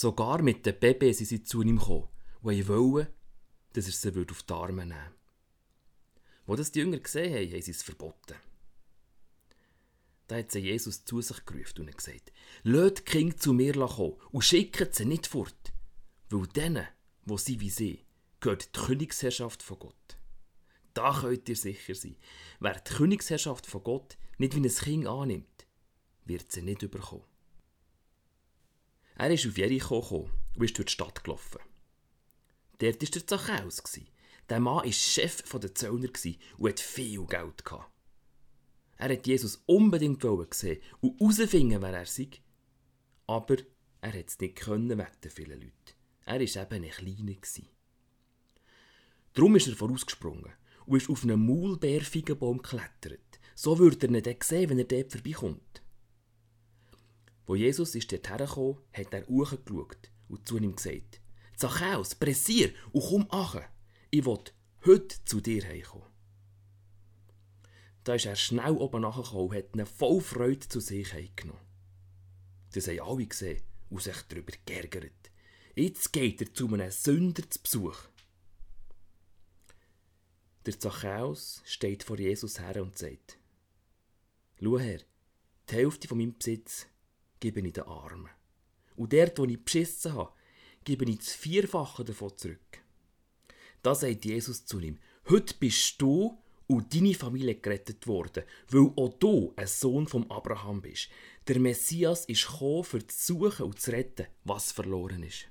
Sogar mit den Babys sind sie zu ihm gekommen und wollten, dass er sie auf die Arme nehmen würde. Wo das die Jünger gesehen haben, haben sie es verboten. Da hat sie Jesus zu sich gerufen und gesagt, Lasst die Kinder zu mir kommen und schickt sie nicht fort, weil denen, wo sie wie sie, gehört die Königsherrschaft von Gott. Da könnt ihr sicher sein. Wer die Königsherrschaft von Gott nicht wie ein Kind annimmt, wird sie nicht überkommen. Er ist auf Jericho gekommen und ist durch die Stadt gelaufen. Dort war der Zachäus. Der Mann war Chef der Zöllner und hatte viel Geld. Er hat Jesus unbedingt sehen und herausfinden, wer er sei. Aber er konnte es nicht können wegen der vielen Leute. Er war eben ein Kleiner. Darum ist er vorausgesprungen und ist auf einen Maulbeerfeigenbaum geklettert. So würde er ihn dann sehen, wenn er dort vorbeikommt. Wo Jesus ist hergekommen, hat er hochgeschaut und zu ihm gesagt, Zachäus, pressier und komm an. Ich will heute zu dir heimkommen. Da ist er schnell oben nachgekommen und hat ihn voll Freude zu sich heimgenommen. Das haben alle gesehen und sich darüber geärgert. Jetzt geht er zu einem Sünder zu Besuch. Der Zachäus steht vor Jesus her und sagt, Schau her, die Hälfte von meinem Besitz gebe ich den Armen. Und dort, wo ich beschissen habe, gebe ich das Vierfache davon zurück. Da sagt Jesus zu ihm, heute bist du und deine Familie gerettet worden, weil auch du ein Sohn von Abraham bist. Der Messias ist gekommen, für zu suchen und zu retten, was verloren ist.